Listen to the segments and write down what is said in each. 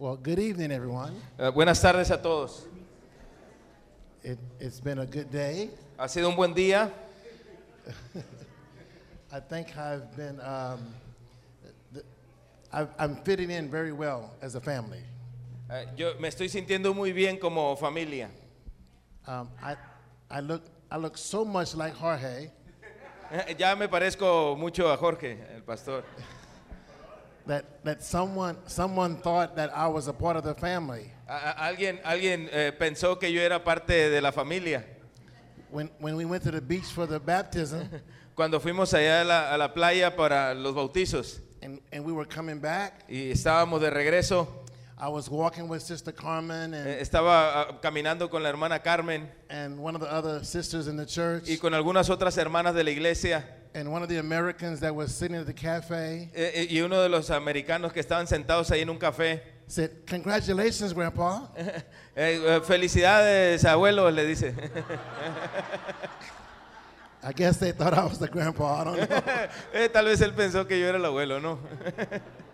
Well, good evening, everyone. Eh, buenas tardes a todos. It, it's been a good day. Ha sido un buen día. I think I've been, um, th- I'm fitting in very well as a family. Eh, yo me estoy sintiendo muy bien como familia. Um, I, I, look, I look so much like Jorge Ya me parezco mucho a Jorge, el pastor. that, that someone, someone thought that I was a part of the family. A- alguien alguien eh, pensó que yo era parte de la familia. When, when we went to the beach for the baptism Cuando fuimos allá a la, a la playa para los bautizos. and, and we were coming back, y estábamos de regreso, I was walking with Sister Carmen and, eh, estaba ah, caminando con la hermana Carmen. and one of the other sisters in the church. Y con algunas otras hermanas de la iglesia and one of the Americans that was sitting at the cafe eh, eh, y uno de los americanos que estaban sentados ahí en un café. said, Congratulations, Grandpa. Eh, eh, felicidades, abuelo, le dice. I guess they thought I was the grandpa. I don't know. Eh, tal vez él pensó que yo era el abuelo, ¿no?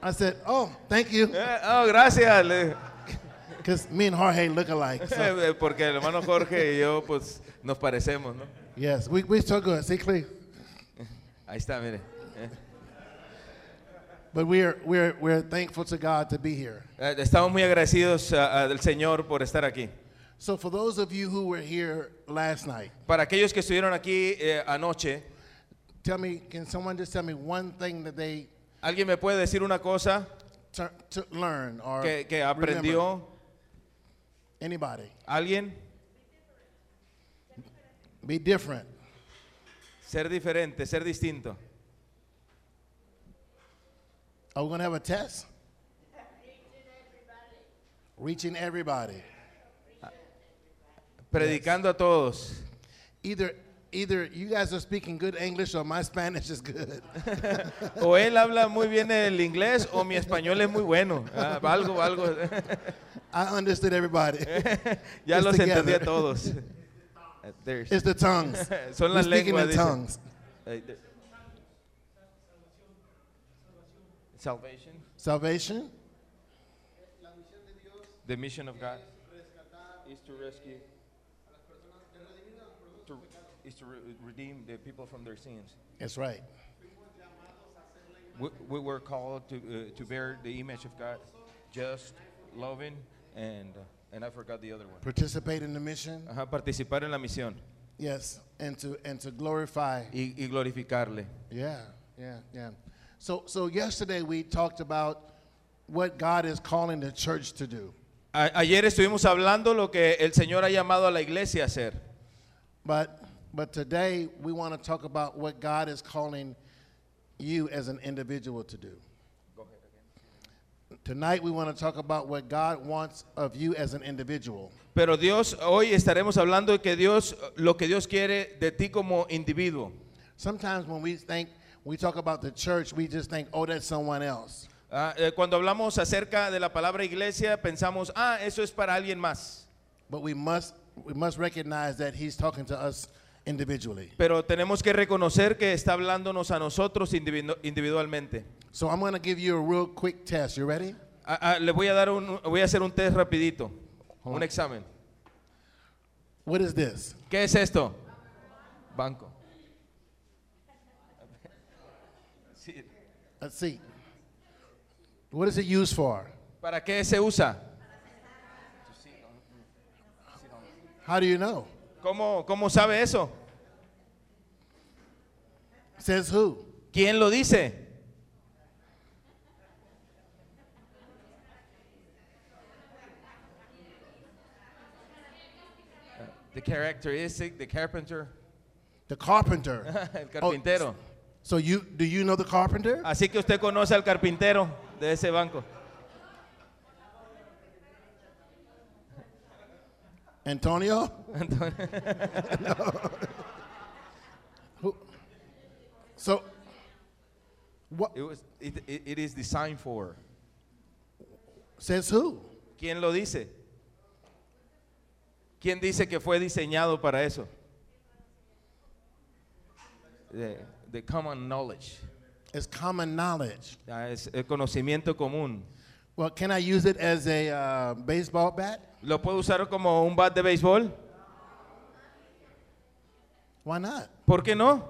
I said, Oh, thank you. Eh, oh, gracias. le- Because me and Jorge look alike. So, eh, porque el hermano Jorge y yo, pues, nos parecemos, ¿no? yes, we, we so good. See, clear. Ahí está, mire. But we're, we're, we're thankful to God to be here. eh, estamos muy agradecidos ah, del Señor por estar aquí. So, for those of you who were here last night, Para aquellos que estuvieron aquí eh, anoche, tell me, can someone just tell me one thing that they ¿alguien me puede decir una cosa tur- to learn or que, que remember? Anybody? ¿Alguien? Be different. Ser diferente, ser distinto. Are we going to have a test? Reaching everybody. Predicando a todos. Either, either you guys are speaking good English or my Spanish is good. O él habla muy bien el inglés o mi español es muy bueno. Ah, algo, algo. I understood everybody. ya It's los entendí a todos. Uh, there's- It's the tongues. Son We're las speaking lenguas. in dice. tongues. Eh, de- Salvation, Salvation, the mission of God is to rescue, to, is to re- redeem the people from their sins. that's right. We, we were called to, uh, to bear the image of God, just, loving, and, uh, and I forgot the other one. Participate in the mission. Ajá, participar en la misión Yes, and to and to glorify. y, y glorificarle. Yeah, yeah, yeah. So so yesterday we talked about what God is calling the church to do. A- ayer estuvimos hablando lo que el Señor ha llamado a la iglesia a hacer. But but today we want to talk about what God is calling you as an individual to do. Tonight we want to talk about what God wants of you as an individual. Pero Dios, hoy estaremos hablando de que Dios, lo que Dios quiere de ti como individuo. Sometimes when we think we talk about the church, we just think, oh, that's someone else. Ah, eh, cuando hablamos acerca de la palabra iglesia, pensamos, ah, eso es para alguien más. But we must we must recognize that He's talking to us individually. Pero tenemos que reconocer que está hablándonos a nosotros individu- individualmente. So I'm going to give you a real quick test. You ready? Ah, ah, le voy a dar un, voy a hacer un test rapidito, un examen. What is this? ¿Qué es esto? Banco. Sí. Let's see. What is it used for? ¿Para qué se usa? How do you know? ¿Cómo, cómo sabe eso? Says who? ¿Quién lo dice? The characteristic, the carpenter, The carpenter. el oh, carpintero. So you do you know the carpenter? Así que usted conoce al carpintero de ese banco. Antonio? Who? So what It, was, it, it- it is designed for. says who? ¿Quién lo dice? ¿Quién dice que fue diseñado para eso? The, the common knowledge. It's common knowledge. Ah, Es el conocimiento común. Well, can I use it as a uh, baseball bat? ¿Lo puedo usar como un bat de béisbol? Why not? ¿Por qué no?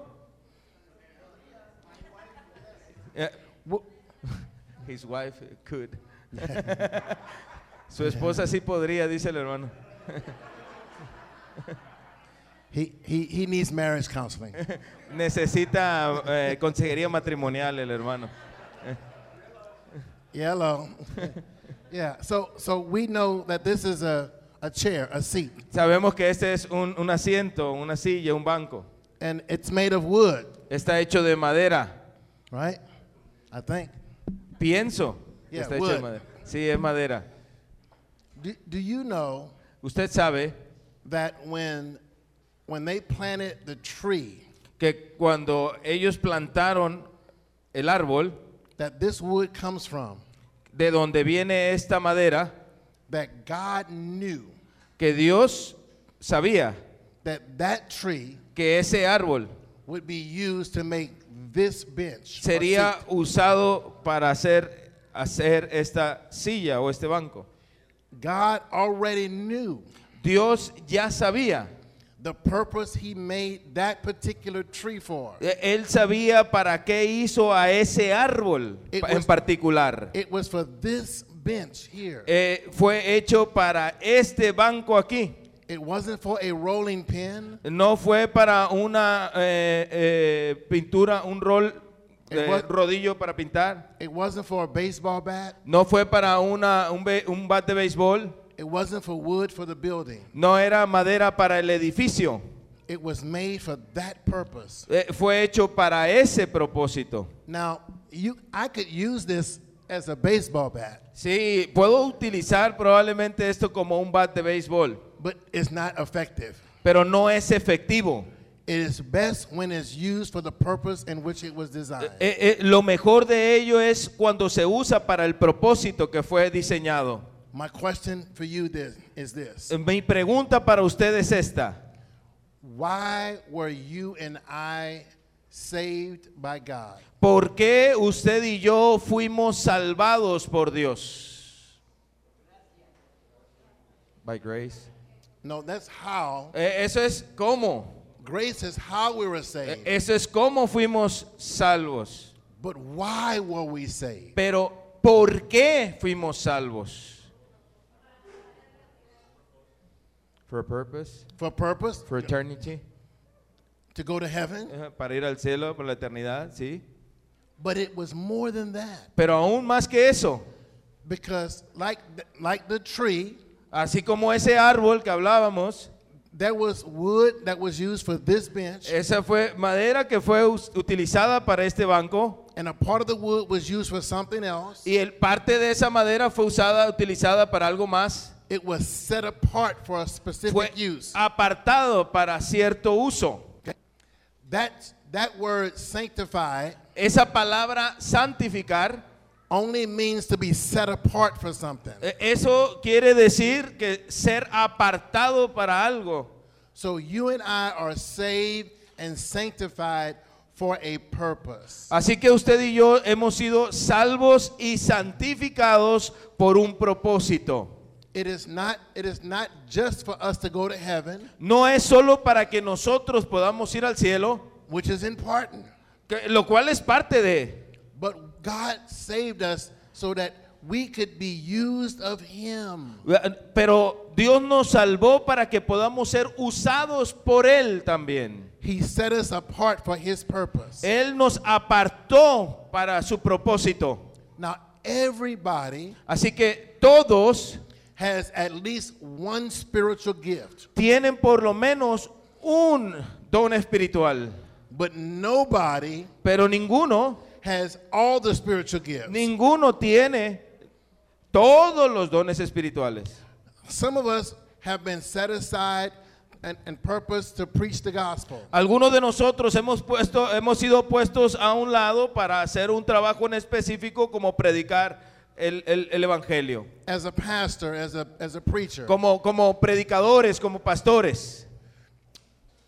Eh, His wife could. Su esposa sí podría, dice el hermano. He, he, he needs marriage counseling. Necesita eh, consejería matrimonial el hermano. Hello. yeah, so, so we know that this is a, a chair, a seat, Sabemos que este es un, un asiento, una silla, un banco. and it's made of wood, Está hecho de madera. right? I think. Pienso. Yeah, está hecho de wood. madera. Sí, es madera. Do, do you know Usted sabe that when, when they planted the tree, que cuando ellos plantaron el árbol, that this wood comes from, de donde viene esta madera, that God knew que Dios sabía that that tree que ese árbol would be used to make this bench. sería usado para hacer, hacer esta silla o este banco. God already knew Dios ya sabía. the purpose He made that particular tree for. Eh, Él sabía para qué hizo a ese árbol It en was- particular. It was for this bench here. Eh, fue hecho para este banco aquí. It wasn't for a rolling pin. No fue para una eh, eh, pintura, un rol, eh, was- rodillo para pintar. It wasn't for a baseball bat. No fue para una, un, un bat de béisbol. It wasn't for wood for the building. No era madera para el edificio. It was made for that purpose. Eh, fue hecho para ese propósito. Now, you, I could use this as a baseball bat, Sí, puedo utilizar probablemente esto como un bat de béisbol, but it's not effective. pero no es efectivo. It is best when it's used for the purpose in which it was designed. Eh, eh, lo mejor de ello es cuando se usa para el propósito que fue diseñado. My question for you this, is this Mi pregunta para usted es esta. Why were you and I saved by God? ¿Por qué usted y yo fuimos salvados por Dios? By grace. No, that's how. Eh, eso es cómo. Grace is how we were Eh, saved. Eso es cómo fuimos salvos. But why were we saved? Pero ¿por qué fuimos salvos? For a purpose, For purpose? for eternity, To go to heaven? para ir al cielo por la eternidad, sí. But it was more than that. Pero aún más que eso, Because, like, th- like the tree, así como ese árbol que hablábamos, there was wood that was used for this bench, esa fue madera que fue utilizada para este banco and a part of the wood was used for something else. y el parte de esa madera fue usada, utilizada para algo más. It was set apart for a specific Fue use. apartado para cierto uso. That, that word sanctify Esa palabra santificar only means to be set apart for something. Eh, Eso quiere decir que ser apartado para algo. So you and I are saved and sanctified for a purpose. Así que usted y yo hemos sido salvos y santificados por un propósito. It is not it is not just for us to go to heaven, No es solo para que nosotros podamos ir al cielo, which is important. que- lo cual es parte de. But God saved us so that we could be used of him. Pero Dios nos salvó para que podamos ser usados por Él también. He set us apart for his purpose. Él nos apartó para su propósito. Now everybody Así que todos has at least one spiritual gift, tienen por lo menos un don espiritual, but nobody pero ninguno, has all the spiritual gifts. ninguno tiene todos los dones espirituales. Some of us have been set aside and, and purpose to preach the gospel. Algunos de nosotros hemos puesto, hemos sido puestos a un lado para hacer un trabajo en específico como predicar el, el- el evangelio, As a pastor, as a, as a preacher. como, como predicadores, como pastores.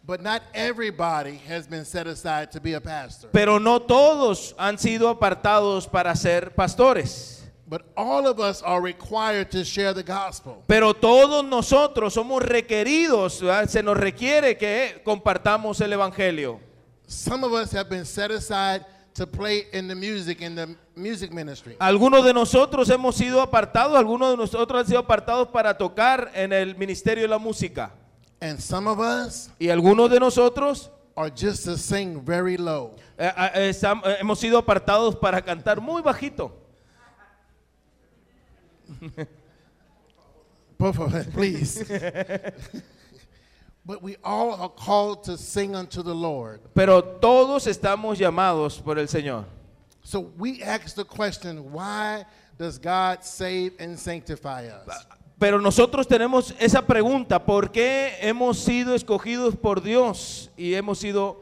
But not everybody has been set aside to be a pastor. Pero no todos han sido apartados para ser pastores. But all of us are required to share the gospel. Pero todos nosotros somos requeridos, ¿verdad? se nos requiere que compartamos el Evangelio. Some of us have been set aside to play in the music in the music ministry. Algunos de nosotros hemos sido apartados, algunos de nosotros han sido apartados para tocar en el ministerio de la música. And some of us Y algunos de nosotros are just to sing very low. eh, eh, estam- eh, hemos sido apartados para cantar muy bajito. Of us, please. but we all are called to sing unto the Lord. Pero todos estamos llamados por el Señor. So we ask the question, why does God save and sanctify us? Pero nosotros tenemos esa pregunta, ¿por qué hemos sido escogidos por Dios y hemos sido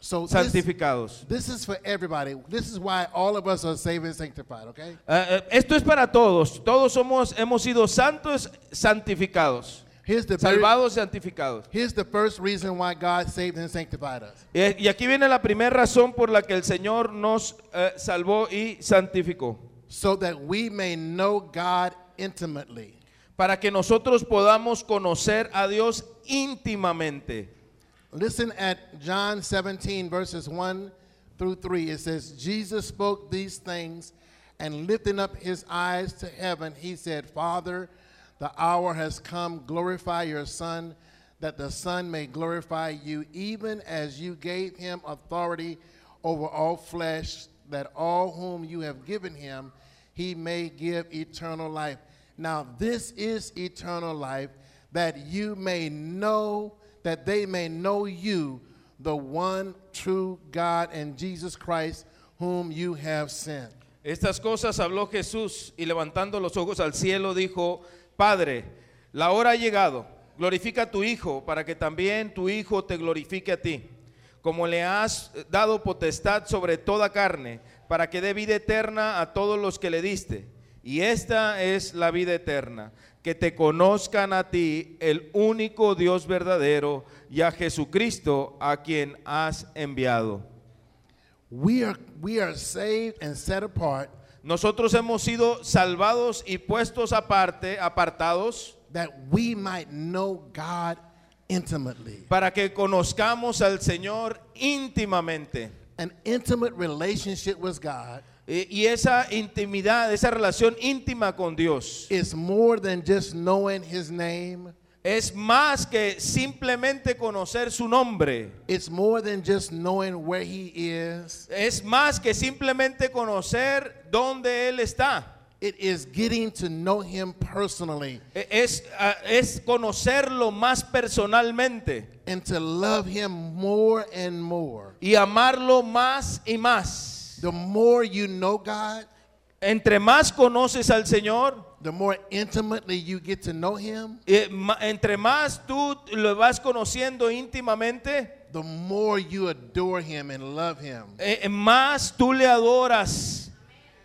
So this, santificados? this is for everybody. This is why all of us are saved and sanctified, okay? Eh, esto es para todos. Todos somos, hemos sido santos, santificados. Here's the Salvados, santificados. here's the first reason why God saved and sanctified us. Y aquí viene la primera razón por la que el Señor nos eh, salvó y santificó. So that we may know God intimately. Para que nosotros podamos conocer a Dios íntimamente. Listen at John 17, verses 1 through 3. It says, Jesus spoke these things, and lifting up his eyes to heaven, he said, Father, the hour has come. Glorify your Son, that the Son may glorify you, even as you gave him authority over all flesh, that all whom you have given him, he may give eternal life. Now, this is eternal life, that you may know, that they may know you, the one true God, and Jesus Christ, whom you have sent. Estas cosas habló Jesús y levantando los ojos al cielo dijo, Padre, la hora ha llegado, glorifica a tu Hijo para que también tu Hijo te glorifique a ti, como le has dado potestad sobre toda carne, para que dé vida eterna a todos los que le diste. Y esta es la vida eterna, que te conozcan a ti, el único Dios verdadero, y a Jesucristo a quien has enviado. We are, we are saved and set apart Nosotros hemos sido salvados y puestos aparte, apartados, that we might know God intimately. para que conozcamos al Señor íntimamente. An intimate relationship with God Y, y esa intimidad, esa relación íntima con Dios, is more than just knowing His name. Es más que simplemente conocer su nombre. It's more than just knowing where He is. Es más que simplemente conocer dónde Él está. It is getting to know Him personally E- Es, ah, es conocerlo más personalmente and to love Him more and more. y amarlo más y más. The more you know God, Entre más conoces al Señor, the more intimately you get to know Him, eh, ma- entre más tú lo vas conociendo íntimamente, the more you adore Him and love Him. eh, más tú le adoras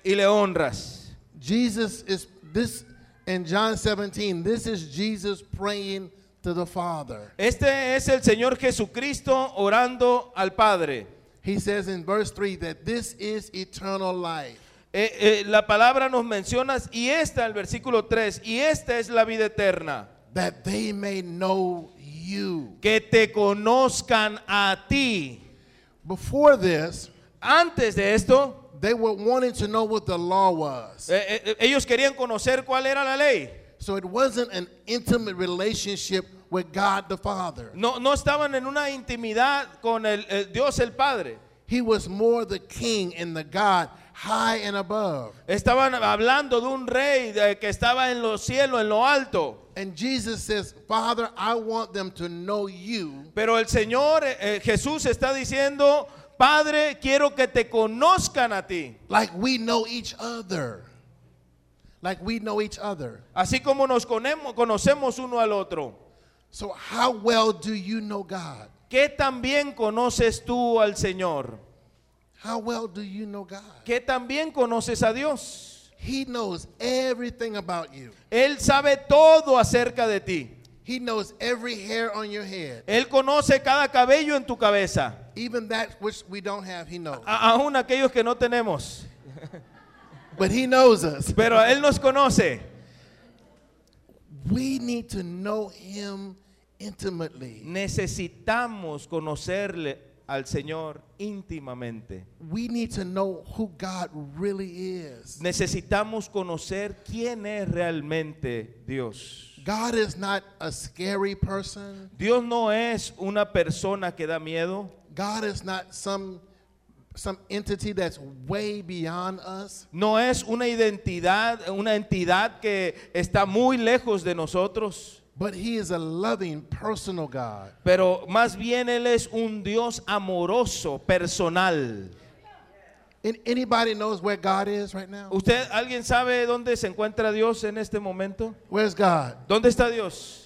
y le honras. Jesus is this in John 17, this is Jesus praying to the Father. Este es el Señor Jesucristo orando al Padre. He says in verse 3 that this is eternal life. Eh, eh, la palabra nos menciona, y esta, el versículo 3, y esta es la vida eterna, that they may know you. que te conozcan a ti. Before this, Antes de esto, they were wanting to know what the law was. eh, eh, ellos querían conocer cuál era la ley. So it wasn't an intimate relationship with God the Father. No, no estaban en una intimidad con el, el Dios el Padre. He was more the king and the God high and above. Estaban hablando de un rey de- que estaba en los cielos, en lo alto. And Jesus says, Father, I want them to know you Pero el Señor eh, eh, Jesús está diciendo, Padre, quiero que te conozcan a ti. like we know each other. Like we know each other. Así como nos conemo- conocemos uno al otro. So, how well do you know God? ¿Qué tan bien conoces tú al Señor? How well do you know God? ¿Qué tan bien conoces a Dios? He knows everything about you. Él sabe todo acerca de ti. He knows every hair on your head. Él conoce cada cabello en tu cabeza. Even that which we don't have, He knows. A- aún aquellos que no tenemos. but He knows us. pero Él nos conoce. We need to know Him intimately. Necesitamos conocerle al Señor íntimamente. We need to know who God really is. Necesitamos conocer quién es realmente Dios. God is not a scary person. Dios no es una persona que da miedo. God is not some some entity that's way beyond us. No es una identidad, una entidad que está muy lejos de nosotros. But he is a loving, personal God. Pero más bien Él es un Dios amoroso, personal. And anybody knows where God is right now? ¿Usted, alguien sabe dónde se encuentra Dios en este momento? Where's God? ¿Dónde está Dios?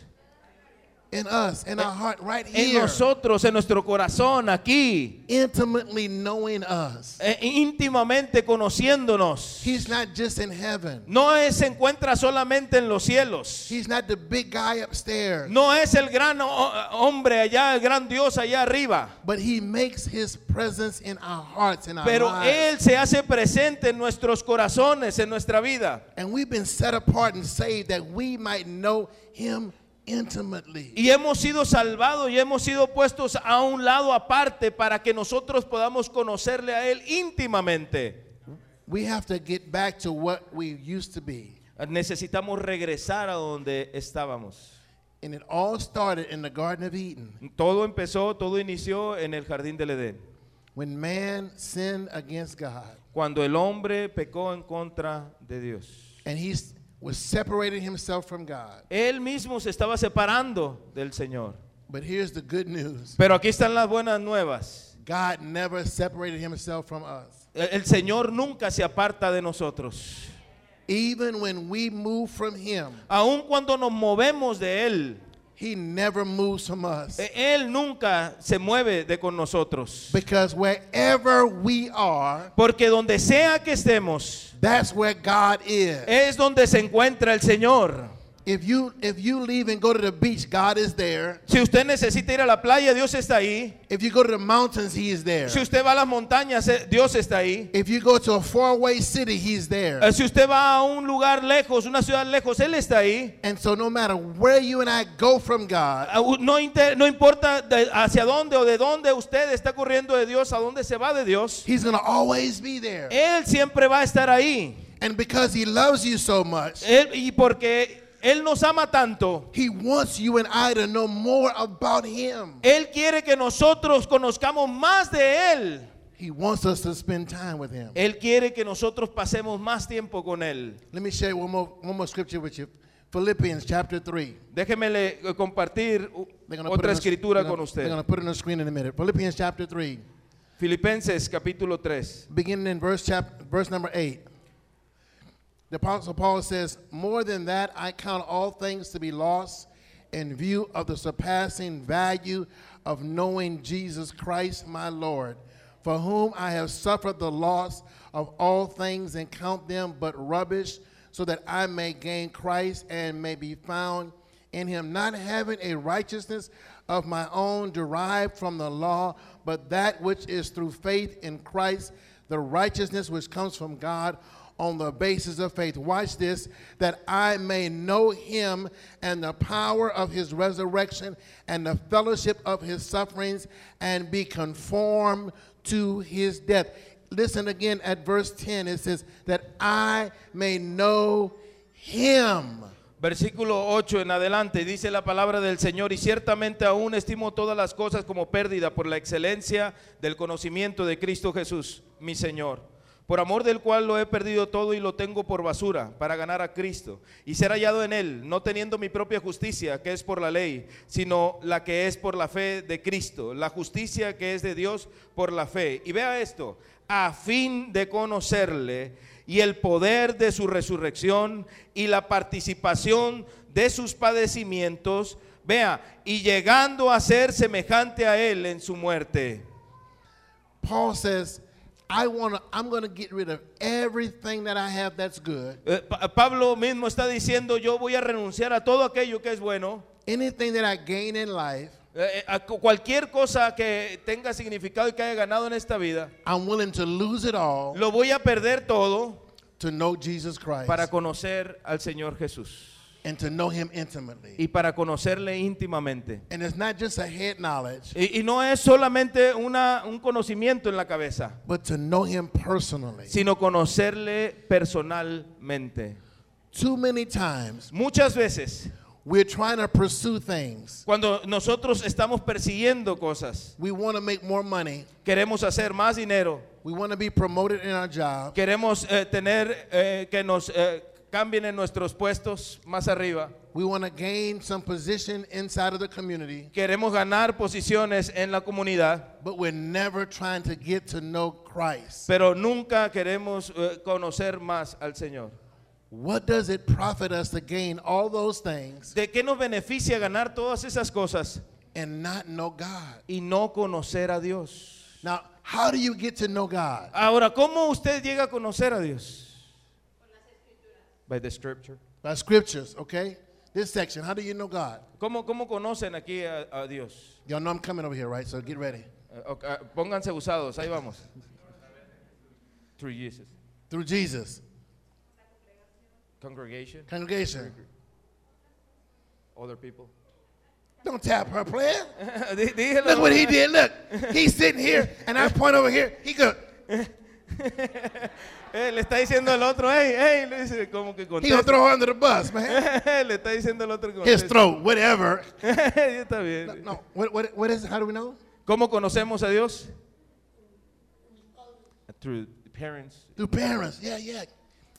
In us, in our heart, right En here. nosotros, en nuestro corazón, aquí, Intimately knowing us. eh, íntimamente conociéndonos. He's not just in heaven. No es, se encuentra solamente en los cielos. He's not the big guy upstairs. No es el gran ho- hombre allá, el gran Dios allá arriba. But he makes his presence in our hearts, in our Pero lives. Él se hace presente en nuestros corazones, en nuestra vida. And we've been set apart and saved that we might know him intimately. Y hemos sido salvados y hemos sido puestos a un lado aparte para que nosotros podamos conocerle a Él íntimamente. We have to get back to what we used to be. Necesitamos regresar a donde estábamos. And it all started in the Garden of Eden Todo empezó, todo inició en el jardín del Edén. when man sinned against God Cuando el hombre pecó en contra de Dios. and he s- was separating himself from God. Él mismo se estaba separando del Señor. But here's the good news Pero aquí están las buenas nuevas. God never separated himself from us. El el Señor nunca se aparta de nosotros. Even when we move from him, Aun cuando nos movemos de Él, he never moves from us. eh, Él nunca se mueve de con nosotros. Because wherever we are, Porque donde sea que estemos, that's where God is. es donde se encuentra el Señor. If you if you leave and go to the beach, God is there. Si usted necesita ir a la playa, Dios está ahí. If you go to the mountains, He is there. Si usted va a las montañas, eh, Dios está ahí. If you go to a faraway city, He's there. Eh, Si usted va a un lugar lejos, una ciudad lejos, Él está ahí. And so, no matter where you and I go from God, u- No, inter- no importa de- hacia dónde o de dónde usted está corriendo de Dios, a dónde se va de Dios, He's going to always be there. Él siempre va a estar ahí. And because He loves you so much, Él- y porque Él nos ama tanto, He wants you and I to know more about Him. Él quiere que nosotros conozcamos más de Él. He wants us to spend time with Him. Él quiere que nosotros pasemos más tiempo con Él. Let me share one more, one more scripture with you Philippians chapter 3. Déjeme le- eh, compartir u- They're gonna put it otra escritura con gonna- They're to put it on the screen in a minute. Philippians chapter 3, Filipenses capítulo 3. beginning in verse, chap- verse number 8. The Apostle Paul says, More than that, I count all things to be lost in view of the surpassing value of knowing Jesus Christ my Lord, for whom I have suffered the loss of all things and count them but rubbish, so that I may gain Christ and may be found in him, not having a righteousness of my own derived from the law, but that which is through faith in Christ, the righteousness which comes from God on the basis of faith. Watch this that I may know him and the power of his resurrection and the fellowship of his sufferings and be conformed to his death. Listen again at verse 10. It says, That I may know him. Versículo 8 en adelante dice la palabra del Señor, y ciertamente aún estimo todas las cosas como pérdida por la excelencia del conocimiento de Cristo Jesús, mi Señor, por amor del cual lo he perdido todo y lo tengo por basura para ganar a Cristo y ser hallado en él, no teniendo mi propia justicia, que es por la ley, sino la que es por la fe de Cristo, la justicia que es de Dios por la fe. Y vea esto, a fin de conocerle y el poder de su resurrección y la participación de sus padecimientos, vea, y llegando a ser semejante a él en su muerte. Paul I want to I'm going to get rid of everything that I have that's good. Eh, Pa- Pablo mismo está diciendo, yo voy a renunciar a todo aquello que es bueno, Anything that I gain in life, eh, eh, a cu- cualquier cosa que tenga significado y que haya ganado en esta vida, I'm willing to lose it all lo voy a perder todo to know Jesus Christ. para conocer al Señor Jesús and to know him intimately. y para conocerle íntimamente. And it's not just a head knowledge, Y, y no es solamente una, un conocimiento en la cabeza, but to know him personally. sino conocerle personalmente. Too many times Muchas veces, we're trying to pursue things. cuando nosotros estamos persiguiendo cosas, We want to make more money. queremos hacer más dinero, We want to be promoted in our job. queremos eh, tener eh, que nos eh, cambien en nuestros puestos más arriba, We want to gain some position inside of the community, queremos ganar posiciones en la comunidad, but we're never trying to get to know Christ. pero nunca queremos eh, conocer más al Señor. What does it profit us to gain all those things ¿De qué nos beneficia ganar todas esas cosas and not know God? y no conocer a Dios? Now, how do you get to know God? Ahora, ¿cómo usted llega a conocer a Dios? By the scripture. By scriptures, okay? This section, how do you know God? ¿Cómo, cómo conocen aquí a, a Dios? Y'all know I'm coming over here, right? So get ready. Eh, ok, ah, pónganse usados, ahí vamos. Through Jesus. Through Jesus. Congregation, Congregation. other people. Don't tap her, player. Look what he did. Look, he's sitting here, and I point over here. He go, Eh, le está diciendo al otro, hey, hey, le dice como que contesta. throw her under the bus, man. le está diciendo al otro que His conteste. throat, whatever. Está bien. No, what, what, what is? How do we know? ¿Cómo conocemos a Dios? Through parents. Through parents. Yeah, yeah.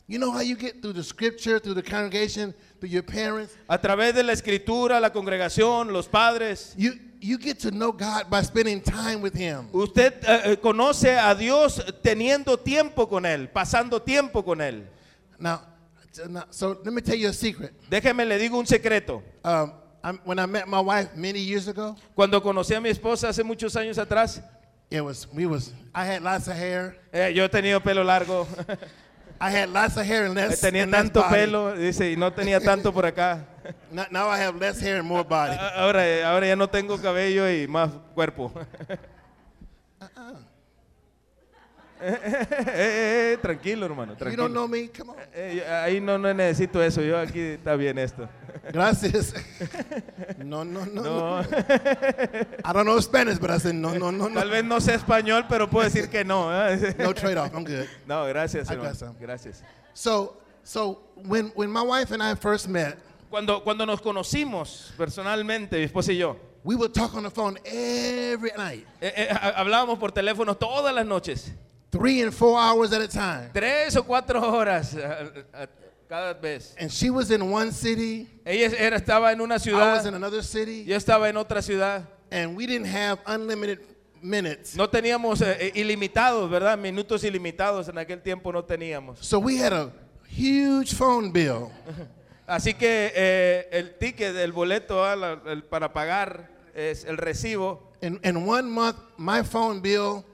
You know how you get through the scripture, through the congregation, through your parents? A través de la escritura, la congregación, los padres. You, you get to know God by spending time with Him. Usted eh, eh, conoce a Dios teniendo tiempo con Él, pasando tiempo con Él. Now, now, so let me tell you a secret. Déjeme le digo un secreto. Um, I'm, when I met my wife many years ago, Cuando conocí a mi esposa hace muchos años atrás, it was we was I had lots of hair. eh, yo he tenido pelo largo, I had lots of hair and less. tenía and less tanto body. pelo, dice, y no tenía tanto por acá. Now, now I have less hair and more body. Ahora, ahora ya no tengo cabello y más cuerpo. Eh, eh, eh, tranquilo, hermano, you don't know me? Come on. Eh, ahí no, no necesito eso, yo aquí está bien esto. Gracias. No, no, no, no. No, I don't know Spanish, but I said no, no, no, tal no. vez no sé español, pero puedo decir que no. ¿eh? No trade off. I'm good. No, gracias, I hermano. got some. Gracias. So, so when when my wife and I first met, Cuando, cuando nos conocimos personalmente, mi esposa y yo, we would talk on the phone every night, eh, eh, ha- hablábamos por teléfono todas las noches, three and four hours at a time. tres o cuatro horas a- a- cada vez. And she was in one city, Ella era, estaba en una I was in ciudad, another city, yo estaba en otra ciudad. and we didn't have unlimited minutes. No teníamos eh, eh, ilimitados, ¿verdad? Minutos ilimitados en aquel tiempo no teníamos. So we had a huge phone bill. Así que eh, el ticket, el boleto ah, la- el- para pagar es el recibo. In, in one month, my phone bill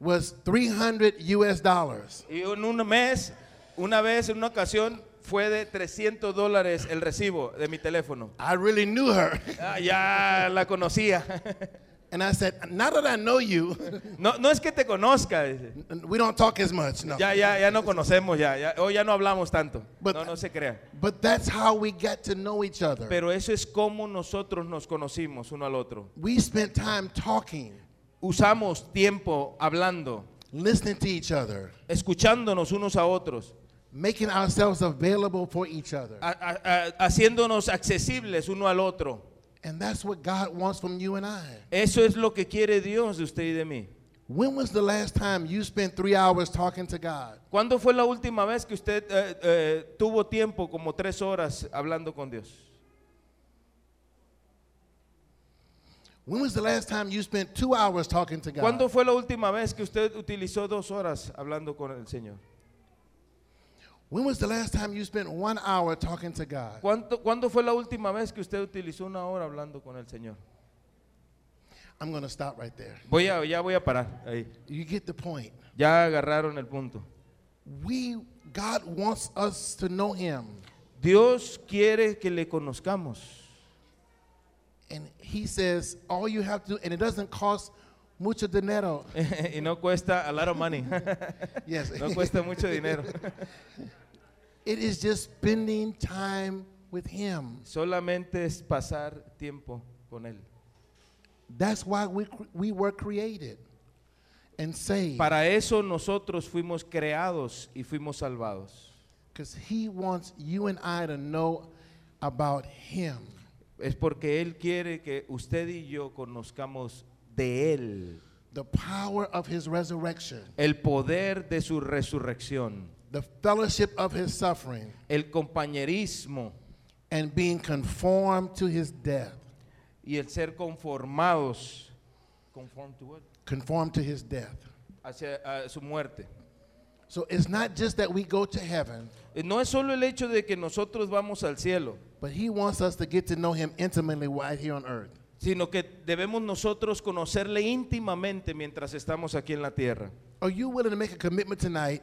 was 300 US dollars. Y en un mes, una vez, en una ocasión, fue de 300 dólares el recibo de mi teléfono. I really knew her. Ah, ya la conocía. And I said, now that I know you, No, no es que te conozca, we don't talk as much. No. ya, ya, ya no conocemos, ya, ya, hoy ya no hablamos tanto. But- no, no se crea. But that's how we got to know each other. Pero eso es como nosotros nos conocimos uno al otro. We spent time talking, Usamos tiempo hablando, listening to each other, escuchándonos unos a otros, making ourselves available for each other. a- a- a- haciéndonos accesibles uno al otro. And that's what God wants from you and I. Eso es lo que quiere Dios de usted y de mí. When was the last time you spent three hours talking to God? ¿Cuándo fue la última vez que usted eh, eh, tuvo tiempo, como tres horas, hablando con Dios? When was the last time you spent two hours talking to God? ¿Cuándo fue la última vez que usted utilizó dos horas hablando con el Señor? When was the last time you spent one hour talking to God? ¿Cuánto- ¿Cuándo fue la última vez que usted utilizó una hora hablando con el Señor? I'm going to stop right there. Voy a, ya voy a parar ahí. You get the point. Ya agarraron el punto. We God wants us to know him. Dios quiere que le conozcamos. And he says all you have to do and it doesn't cost mucho dinero. y no cuesta a lot of money. Yes. no cuesta mucho dinero. it is just spending time with Him. Solamente es pasar tiempo con Él. That's why we, we were created and saved. Para eso nosotros fuimos creados y fuimos salvados. Because He wants you and I to know about Him. Es porque Él quiere que usted y yo conozcamos de Él, The power of His resurrection, el poder de su resurrección, the fellowship of His suffering, el compañerismo and being conformed to His death. y el ser conformados conform to what? Conformed to His death. hacia a su muerte. So it's not just that we go to heaven, No es solo el hecho de que nosotros vamos al cielo, but He wants us to get to know Him intimately right here on earth. sino que debemos nosotros conocerle íntimamente mientras estamos aquí en la tierra. Are you willing to make a commitment tonight?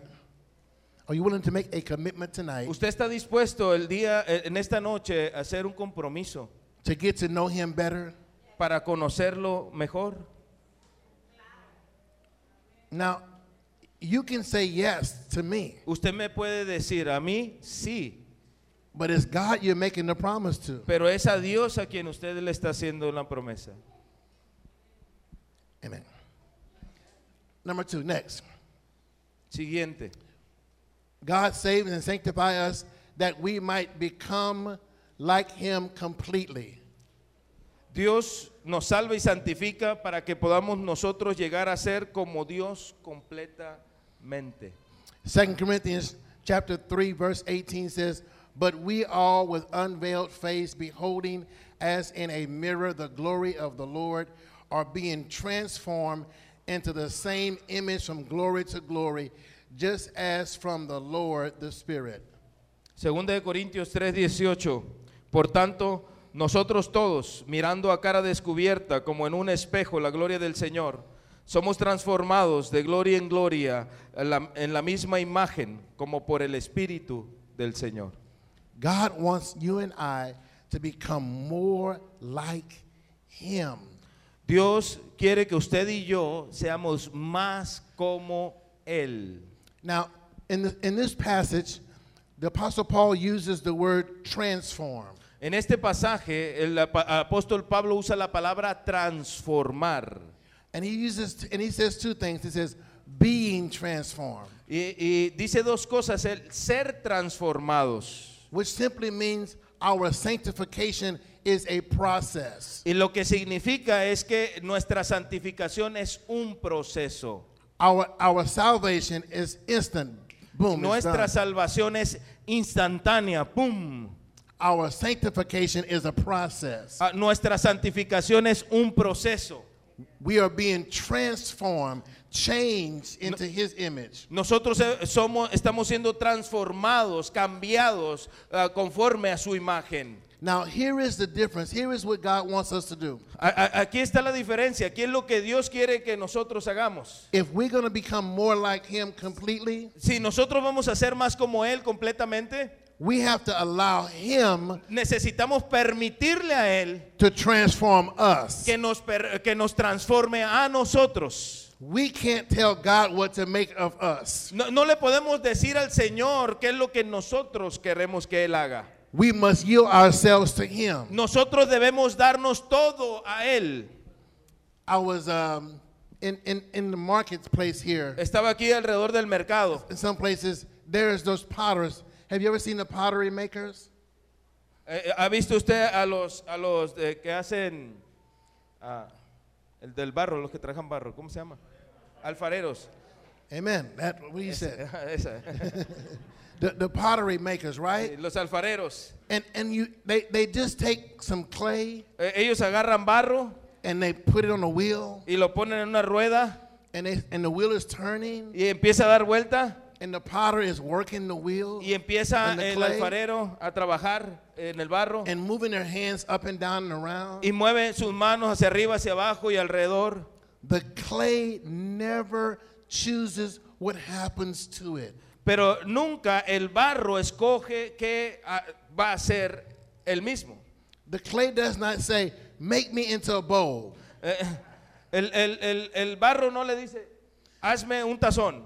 Are you willing to make a commitment tonight ¿Usted está dispuesto el día eh, en esta noche a hacer un compromiso to get to know Him better? para conocerlo mejor? Now, you can say yes to me, Usted me puede decir a mí sí, but it's God you're making the promise to. pero es a Dios a quien usted le está haciendo la promesa. Amen. Number two, next. Siguiente. God saves and sanctifies us that we might become like Him completely. Dios nos salva y santifica para que podamos nosotros llegar a ser como Dios completamente. 2 Corinthians chapter 3 verse 18 says, "But we all with unveiled face beholding as in a mirror the glory of the Lord are being transformed into the same image from glory to glory, just as from the Lord the Spirit." Segunda de Corintios 3:18. Por tanto, nosotros todos, mirando a cara descubierta como en un espejo la gloria del Señor, somos transformados de gloria en gloria en la, en la misma imagen como por el Espíritu del Señor. God wants you and I to become more like him. Dios quiere que usted y yo seamos más como Él. Now, in, the, in this passage, the Apostle Paul uses the word transform. En este pasaje, el apóstol Pablo usa la palabra transformar. And he uses and he says two things. He says being transformed, Y, y dice dos cosas, el ser transformados. Which simply means our sanctification is a process. Y lo que significa es que nuestra santificación es un proceso. Our our salvation is instant. Boom. Nuestra salvación es instantánea, ¡pum! Our sanctification is a process. Ah, Nuestra santificación es un proceso. We are being transformed, changed into his image. Nosotros eh, somos, estamos siendo transformados, cambiados ah, conforme a su imagen. Now, here is the difference. Here is what God wants us to do. Aquí está la diferencia. Aquí es lo que Dios quiere que nosotros hagamos. If we're going to become more like him completely, Si nosotros vamos a ser más como Él completamente, we have to allow him necesitamos permitirle a Él to transform us. que nos, que nos transforme a nosotros. We can't tell God what to make of us. No, no le podemos decir al Señor qué es lo que nosotros queremos que Él haga. We must yield ourselves to him. Nosotros debemos darnos todo a Él. I was um, in, in, in the marketplace here. Estaba aquí alrededor del mercado. In some places, there's those potters. Have you ever seen the pottery makers? Eh, ¿Ha visto usted a los, a los eh, que hacen ah, el del barro, los que trabajan barro? ¿Cómo se llama? Alfareros. Amen. That's what you said. Esa. The, the pottery makers, right? Los alfareros. And, and you, they, they just take some clay Eh, ellos agarran barro and they put it on a wheel, y lo ponen en una rueda and, they, and the wheel is turning, y empieza a dar vuelta and the potter is working the wheel y empieza And the el clay. alfarero a trabajar en el barro and moving their hands up and down and around. y mueve sus manos hacia arriba, hacia abajo y alrededor. The clay never chooses what happens to it. Pero nunca el barro escoge qué ah, va a ser el mismo. The clay does not say, make me into a bowl. Eh, El, el- el- el barro no le dice, hazme un tazón.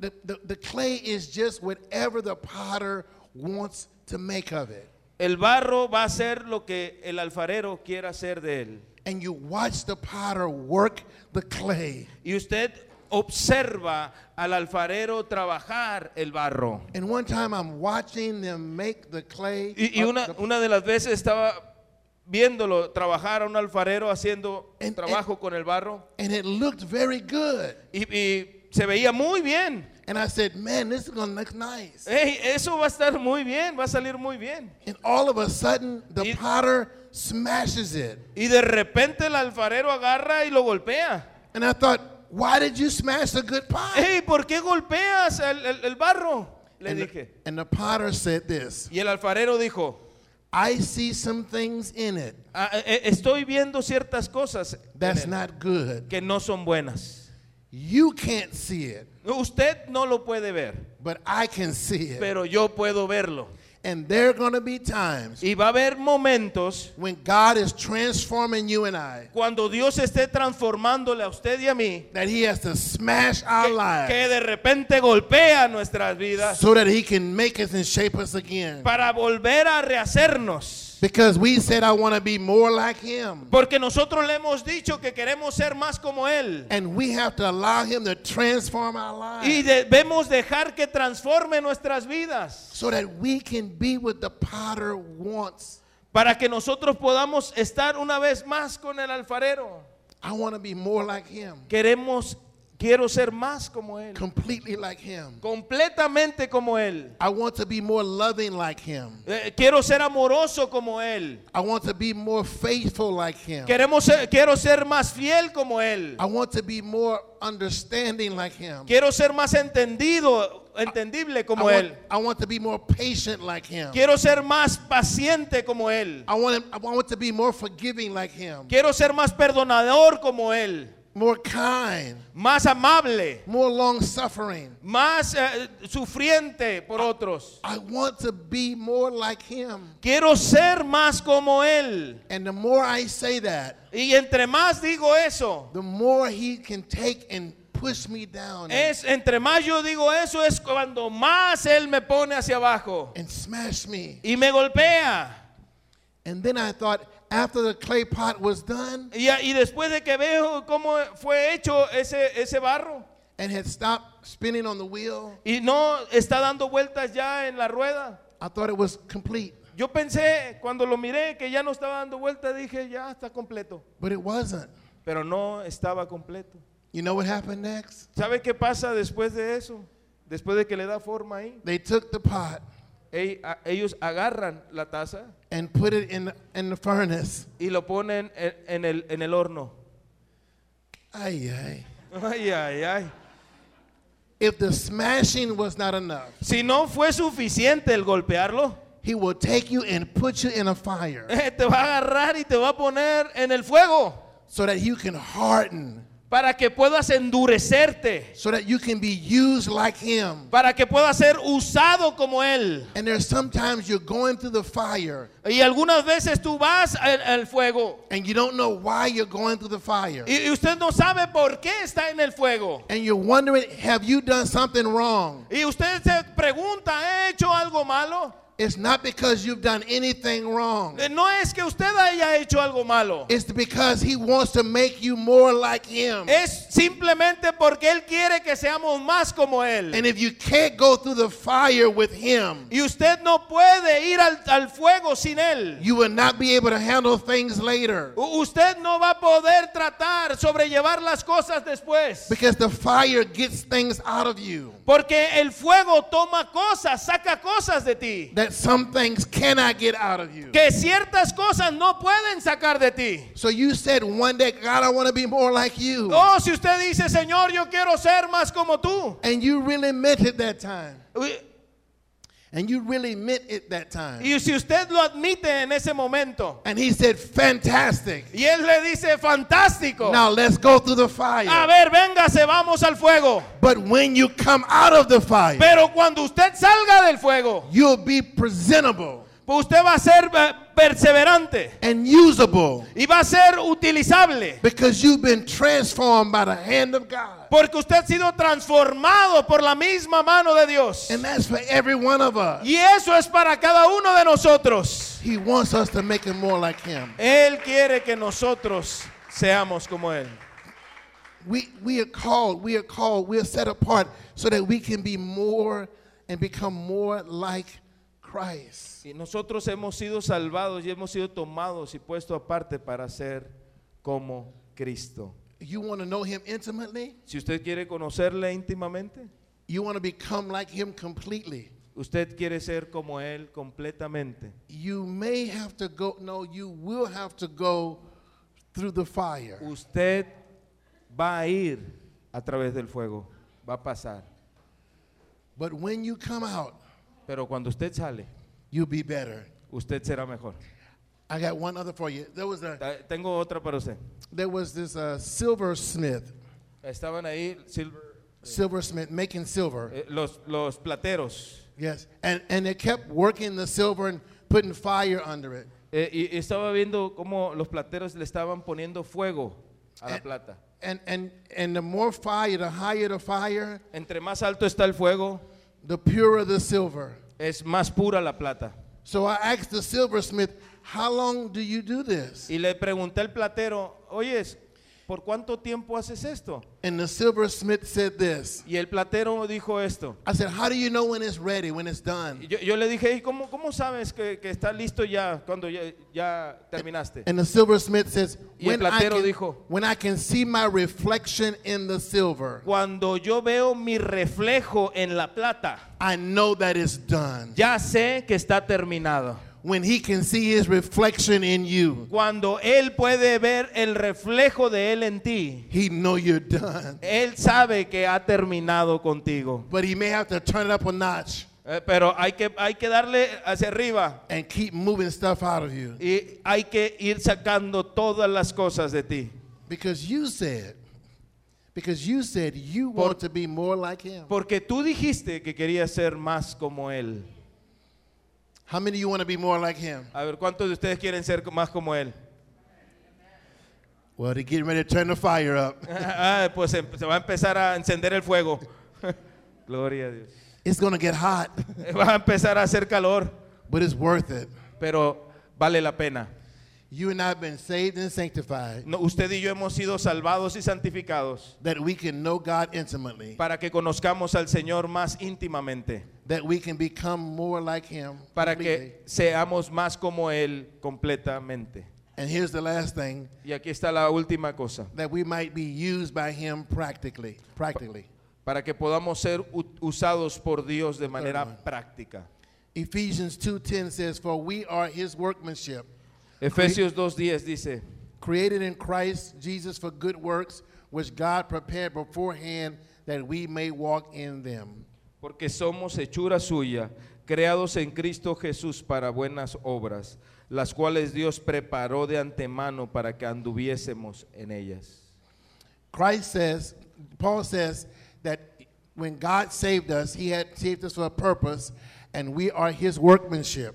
The, the, the clay is just whatever the potter wants to make of it. El barro va a ser lo que el alfarero quiera hacer de él. And you watch the potter work the clay. Y usted observa al alfarero trabajar el barro. And one time I'm watching them make the clay. Y, y uh, una, the- una de las veces estaba viéndolo trabajar a un alfarero haciendo En- trabajo con el barro and it looked very good. y, y se veía muy bien. And I said, man, this is going to look nice. Ey, eso va a estar muy bien, va a salir muy bien. And all of a sudden, the Y- potter smashes it. Y de repente el alfarero agarra y lo golpea. And I thought, why did you smash the good pot? Ey, ¿por qué golpeas el, el- el barro? Le And dije. the, and the potter said this Y el alfarero dijo, I see some things in it "Ah, eh, estoy viendo ciertas cosas that's not good. que no son buenas. You can't see it, Usted no lo puede ver, but I can see it. pero yo puedo verlo. And there are going to be times Y va a haber momentos when God is transforming you and I cuando Dios esté transformándole a usted y a mí, that He has to smash our que, lives que de repente golpea nuestras vidas so that He can make us and shape us again. para volver a rehacernos. Because we said, I want to be more like Him. Porque nosotros le hemos dicho que queremos ser más como Él. And we have to allow Him to transform our Y lives debemos dejar que transforme nuestras vidas so that we can be what the potter wants. para que nosotros podamos estar una vez más con el alfarero. I want to be more like Him, Queremos, quiero ser más como Él, completely like Him. completamente como Él. I want to be more loving like Him. Eh, quiero ser amoroso como Él. I want to be more faithful like Him. Queremos ser- quiero ser más fiel como Él. I want to be more understanding like Him. Quiero ser más entendido, entendible I como want, Él. I want to be more patient like Him. Quiero ser más paciente como Él. I want, I want to be more forgiving like Him, Quiero ser más perdonador como Él. More kind, Más amable. more long suffering. Más eh, sufriente por otros. I want to be more like Him. Quiero ser más como Él. And the more I say that, Y entre más digo eso, the more He can take and push me down es entre más yo digo eso es cuando más Él me pone hacia abajo and smash me. y me golpea. And then I thought, after the clay pot was done Y, y después de que veo cómo fue hecho ese, ese barro and had stopped spinning on the wheel, y no está dando vueltas ya en la rueda, I thought it was complete, yo pensé cuando lo miré que ya no estaba dando vueltas, dije ya está completo, but it wasn't. pero no estaba completo. You know what happened next? ¿Sabe qué pasa después de eso? Después de que le da forma ahí, They took the pot ellos agarran la taza and put it in, in the furnace. y lo ponen en, en el, en el horno. Ay, ay. Ay, ay, ay. If the smashing was not enough, Si no fue suficiente el golpearlo, he will take you and put you in a fire eh, te va a agarrar y te va a poner en el fuego so that you can harden, para que puedas endurecerte, so that you can be used like him. para que puedas ser usado como Él. And there's sometimes you're going through the fire Y algunas veces tú vas al, al fuego and you don't know why you're going through the fire. y, y usted no sabe por qué está en el fuego. And you're wondering, have you done something wrong? Y usted se pregunta, ¿he hecho algo malo? It's not because you've done anything wrong. Eh, No es que usted haya hecho algo malo. It's because he wants to make you more like him. Es simplemente porque Él quiere que seamos más como Él. And if you can't go through the fire with him, Y usted no puede ir al, al fuego sin Él. you will not be able to handle things later. U- Usted no va a poder tratar, sobrellevar las cosas después. Because the fire gets things out of you Porque el fuego toma cosas, saca cosas de ti. that some things cannot get out of you. Que ciertas cosas no pueden sacar de ti. So you said one day, God, I want to be more like you. Oh, si usted dice, Señor, yo quiero ser más como tú. And you really meant it that time. And you really meant it that time. Y si usted lo admite en ese momento. And he said, fantastic. Y Él le dice, fantástico. Now let's go through the fire. A ver, véngase, vamos al fuego. But when you come out of the fire, Pero cuando usted salga del fuego, you'll be presentable pues usted va a ser eh, perseverante and usable y va a ser utilizable. because you've been transformed by the hand of God. Porque usted ha sido transformado por la misma mano de Dios. And that's for every one of us. Y eso es para cada uno de nosotros. He wants us to make him more like him. Él quiere que nosotros seamos como Él. We, we are called, we are called, we are set apart so that we can be more and become more like Christ. Y nosotros hemos sido salvados y hemos sido tomados y puestos aparte para ser como Cristo. You want to know him intimately? Si usted quiere conocerle íntimamente, You want to become like him completely. usted quiere ser como Él completamente. You may have to go, no, you will have to go through the fire. Usted va a ir a través del fuego, va a pasar. But when you come out, Pero cuando usted sale, you'll be better. usted será mejor. I got one other for you. There was a Ta- Tengo otra para usted. there was this uh, silversmith, Estaban ahí silver- silversmith making silver. eh, los, los plateros Yes, and and they kept working the silver and putting fire under it. Eh, y y estaba viendo cómo los plateros le estaban poniendo fuego a la Eh. plata. And and and the more fire, the higher the fire, Entre más alto está el fuego, the purer the silver. es más pura la plata. So I asked the silversmith, "How long do you do this?" Y le pregunté al platero, oyes, ¿por cuánto tiempo haces esto? And the silversmith said this. Y el platero dijo esto. I said, "How do you know when it's ready, when it's done?" yo, yo le dije, ¿y cómo, cómo sabes que, que está listo ya cuando ya, ya terminaste? And the silversmith says, Y el "When I platero can, dijo- when I can see my reflection in the silver, Cuando yo veo mi reflejo en la plata, I know that it's done." ya sé que está terminado. When he can see his reflection in you, Cuando él puede ver el reflejo de él en ti, he know you're done. él sabe que ha terminado contigo. But he may have to turn it up a notch Eh, pero hay que, hay que darle hacia arriba and keep moving stuff out of you y hay que ir sacando todas las cosas de ti. because you said, because you said you want to be more like him. Porque tú dijiste que querías ser más como él. How many of you want to be more like him? A ver, ¿cuántos de ustedes quieren ser más como él? Well, they're getting ready to turn the fire up. Ah, pues em- se va a empezar a encender el fuego. Gloria a Dios. It's going to get hot, Va a empezar a hacer calor, but it's worth it. pero vale la pena. You and I have been saved and sanctified No, usted y yo hemos sido salvados y santificados that we can know God intimately, para que conozcamos al Señor más íntimamente, that we can become more like him. para completely. que seamos más como Él completamente. And here's the last thing Y aquí está la última cosa, that we might be used by him practically. Practically. para que podamos ser usados por Dios de manera práctica. Ephesians 2:10 says, "For we are his workmanship, Efesios 2.10 dice, created in Christ Jesus for good works, which God prepared beforehand that we may walk in them." porque somos hechura suya, creados en Cristo Jesús para buenas obras, las cuales Dios preparó de antemano para que anduviésemos en ellas. Christ says, Paul says that when God saved us, he had saved us for a purpose, and we are his workmanship.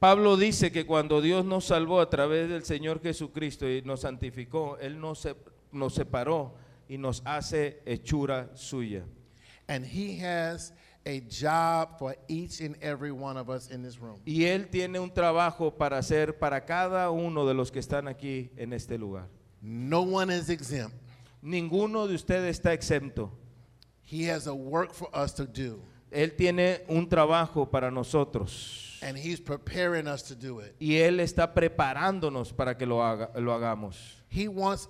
Pablo dice que cuando Dios nos salvó a través del Señor Jesucristo y nos santificó, Él nos, se- nos separó y nos hace hechura suya. And he has a job for each and every one of us in this room. Y Él tiene un trabajo para hacer para cada uno de los que están aquí en este lugar. No one is exempt. Ninguno de ustedes está exento. He has a work for us to do, Él tiene un trabajo para nosotros. And he's preparing us to do it. Y Él está preparándonos para que lo, haga, lo hagamos. He wants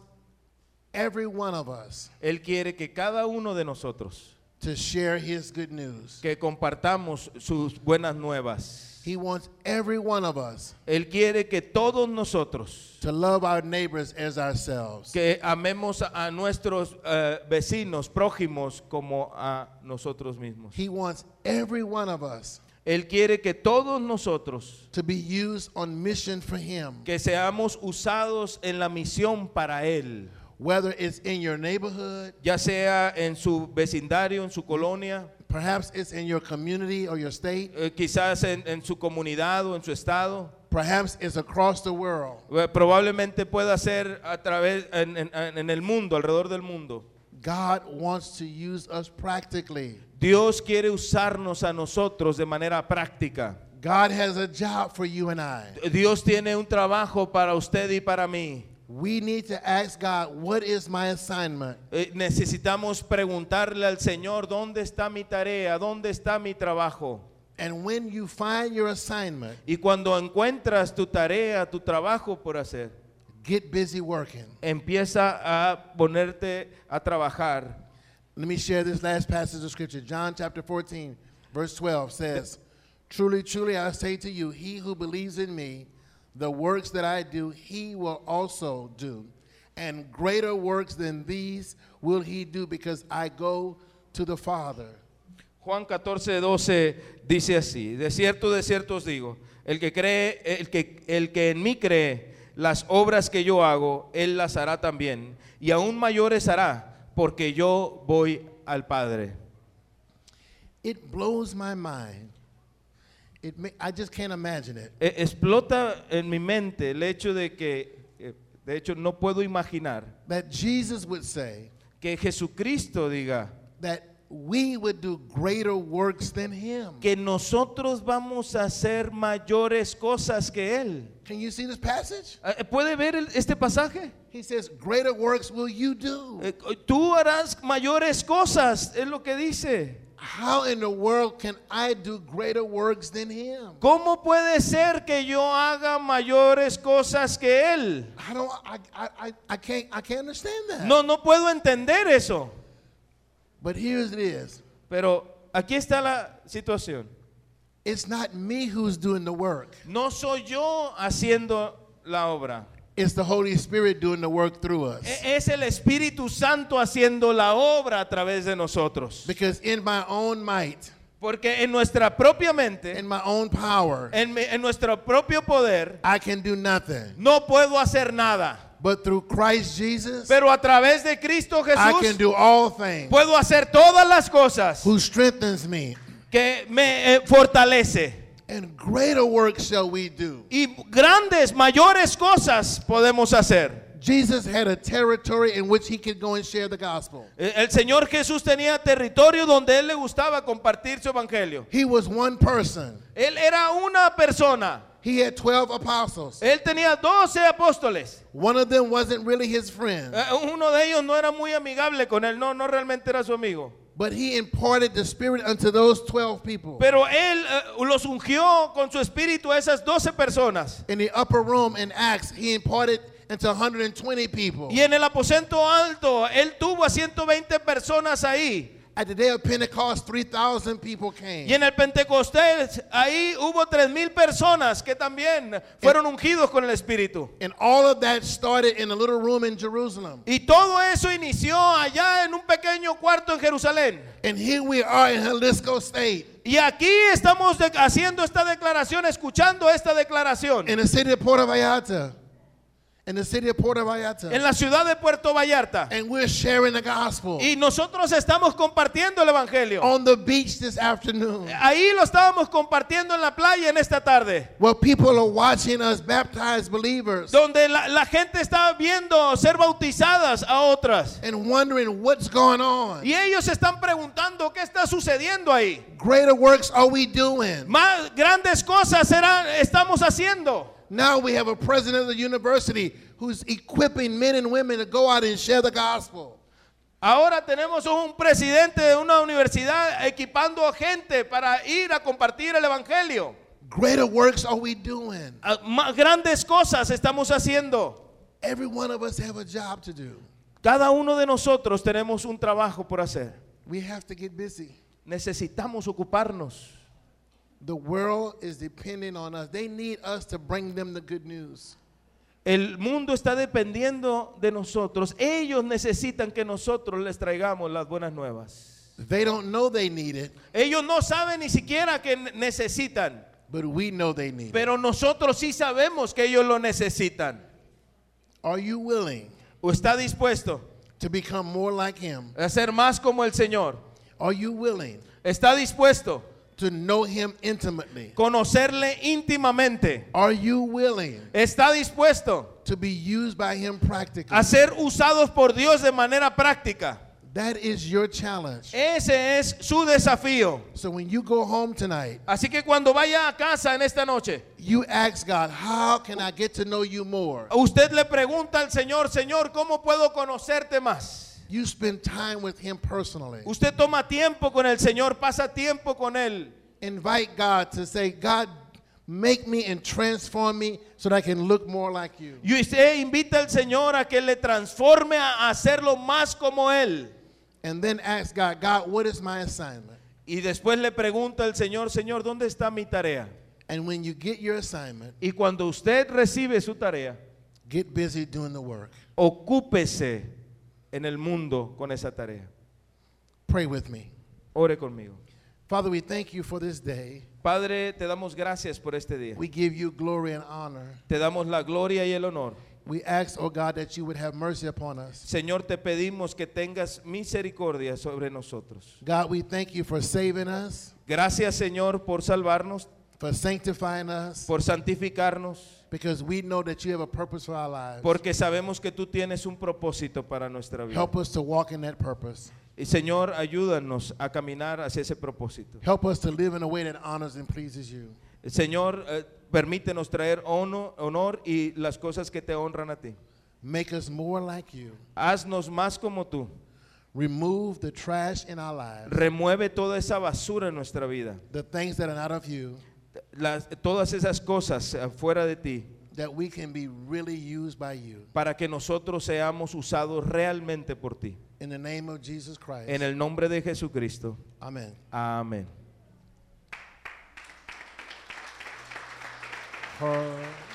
every one of us Él quiere que cada uno de nosotros, to share his good news. que compartamos sus buenas nuevas. He wants every one of us Él quiere que todos nosotros, to love our neighbors as ourselves. que amemos a, nuestros eh, vecinos, prójimos, como a nosotros mismos. He wants every one of us Él quiere que todos nosotros, to be used on mission for him, que seamos usados en la misión para Él. whether it's in your neighborhood, ya sea en su vecindario, en su colonia, Perhaps it's in your community or your state. eh, quizás en, en su comunidad o en su estado. Perhaps it's across the world. Eh, Probablemente pueda ser a través en, en- en el mundo, alrededor del mundo. God wants to use us practically. Dios quiere usarnos a nosotros de manera práctica. God has a job for you and I. Dios tiene un trabajo para usted y para mí. We need to ask God, what is my assignment? Eh, necesitamos preguntarle al Señor, ¿dónde está mi tarea? ¿Dónde está mi trabajo? And when you find your assignment, Y cuando encuentras tu tarea, tu trabajo por hacer, get busy working. empieza a ponerte a trabajar. Let me share this last passage of scripture. John chapter 14, verse 12 says, Truly, truly, I say to you, he who believes in me, the works that I do, he will also do. And greater works than these will he do because I go to the Father. Juan 14, 12 dice así, de cierto, de cierto os digo, el que cree, el que, el que en mí cree, las obras que yo hago, él las hará también, y aún mayores hará, porque yo voy al Padre. It blows my mind. It I just can't imagine it. E- explota en mi mente el hecho de que, eh, de hecho, no puedo imaginar That Jesus would say que Jesucristo diga that we would do greater works than him. que nosotros vamos a hacer mayores cosas que Él. Can you see this passage? Eh, ¿Puede ver este pasaje? He says, Greater works will you do. Eh, Tú harás mayores cosas, es lo que dice. How in the world can I do greater works than him? ¿Cómo puede ser que yo haga mayores cosas que Él? I don't I, I, I, I can't I can't understand that. No, no puedo entender eso. But here's it is. Pero aquí está la situación. It's not me who's doing the work. No soy yo haciendo la obra. It's the Holy Spirit doing the work through us. E- Es el Espíritu Santo haciendo la obra a través de nosotros. Because in my own might, Porque en nuestra propia mente, in my own power, en, mi- en nuestro propio poder, I can do nothing. no puedo hacer nada. But through Christ Jesus, Pero a través de Cristo I can Jesús do all things. puedo hacer todas las cosas Who strengthens me. que me eh, fortalece. And greater works shall we do. Y grandes, mayores cosas podemos hacer. Jesus had a territory in which he could go and share the gospel. Eh, El Señor Jesús tenía territorio donde Él le gustaba compartir su evangelio. He was one person. Él era una persona. He had 12 apostles. Él tenía 12 apóstoles. One of them wasn't really his friend, Eh, Uno de ellos no era muy amigable con él, no, no realmente era su amigo. but he imparted the Spirit unto those 12 people. Pero él eh, los ungió con su espíritu a esas 12 personas. In the upper room in Acts, he imparted into 120 people. Y en el aposento alto, él tuvo a 120 personas ahí. At the day of Pentecost, 3,000 people came. Y en el Pentecostés, ahí hubo 3,000 personas que también fueron ungidos con el espíritu. And all of that started in a little room in Jerusalem. Y todo eso inició allá en un pequeño cuarto en Jerusalén. And here we are in Jalisco State, Y aquí estamos haciendo esta declaración, escuchando esta declaración. in the city of Puerto Vallarta. In the city of Puerto En Vallarta. la ciudad de Puerto Vallarta. And we're sharing the gospel Y nosotros estamos compartiendo el Evangelio. on the beach this afternoon. Ahí lo estábamos compartiendo en la playa en esta tarde. Well, people are watching us baptized believers Donde la, la gente está viendo ser bautizadas a otras. and wondering what's going on. Y ellos están preguntando qué está sucediendo ahí. Greater works are we doing? Más grandes cosas serán, estamos haciendo. Now we have a president of the university who's equipping men and women to go out and share the gospel. Ahora tenemos un presidente de una universidad equipando a gente para ir a compartir el Evangelio. Greater works are we doing? Ah, grandes cosas estamos haciendo. Every one of us have a job to do. Cada uno de nosotros tenemos un trabajo por hacer. We have to get busy. Necesitamos ocuparnos. The world is depending on us. They need us to bring them the good news. El mundo está dependiendo de nosotros. Ellos necesitan que nosotros les traigamos las buenas nuevas. They don't know they need it, Ellos no saben ni siquiera que ne- necesitan, but we know they need it. pero nosotros sí sabemos que ellos lo necesitan. Are you willing ¿O está dispuesto to become more like him? a ser más como el Señor? Are you willing ¿Está dispuesto to know him intimately? conocerle íntimamente? Are you willing ¿Está dispuesto to be used by him practically? a ser usados por Dios de manera práctica? That is your challenge. Ese es su desafío. So when you go home tonight, Así que cuando vaya a casa en esta noche, you ask God, How can I get to know you more? usted le pregunta al Señor, Señor, ¿cómo puedo conocerte más? You spend time with him personally. Usted toma tiempo con el Señor, pasa tiempo con Él. Invite God to say, God, make me and transform me so that I can look more like you. Y usted invita al Señor a que le transforme a hacerlo más como Él. And then ask God, God, what is my assignment? Y después le pregunta al Señor, Señor, ¿dónde está mi tarea? And when you get your assignment, Y cuando usted recibe su tarea, get busy doing the work. ocúpese en el mundo con esa tarea. Pray with me. Ore conmigo. Father, we thank you for this day. Padre, te damos gracias por este día. We give you glory and honor. Te damos la gloria y el honor. We ask, oh God, that you would have mercy upon us. Señor, te pedimos que tengas misericordia sobre nosotros. God, we thank you for saving us, Gracias, Señor, por salvarnos, for sanctifying us, por santificarnos, because we know that you have a purpose for our lives. porque sabemos que tú tienes un propósito para nuestra vida. Help us to walk in that purpose. Y Señor, ayúdanos a caminar hacia ese propósito. Help us to live in a way that honors and pleases you. Señor, eh, permítenos traer honor, honor y las cosas que te honran a ti. Make us more like you. Haznos más como tú. Remove the trash in our lives, Remueve toda esa basura en nuestra vida. the things that are not of you, Las- todas esas cosas eh, fuera de ti. that we can be really used by you. Para que nosotros seamos usados realmente por ti. In the name of Jesus Christ. En el nombre de Jesucristo. Amen. Amén. Her-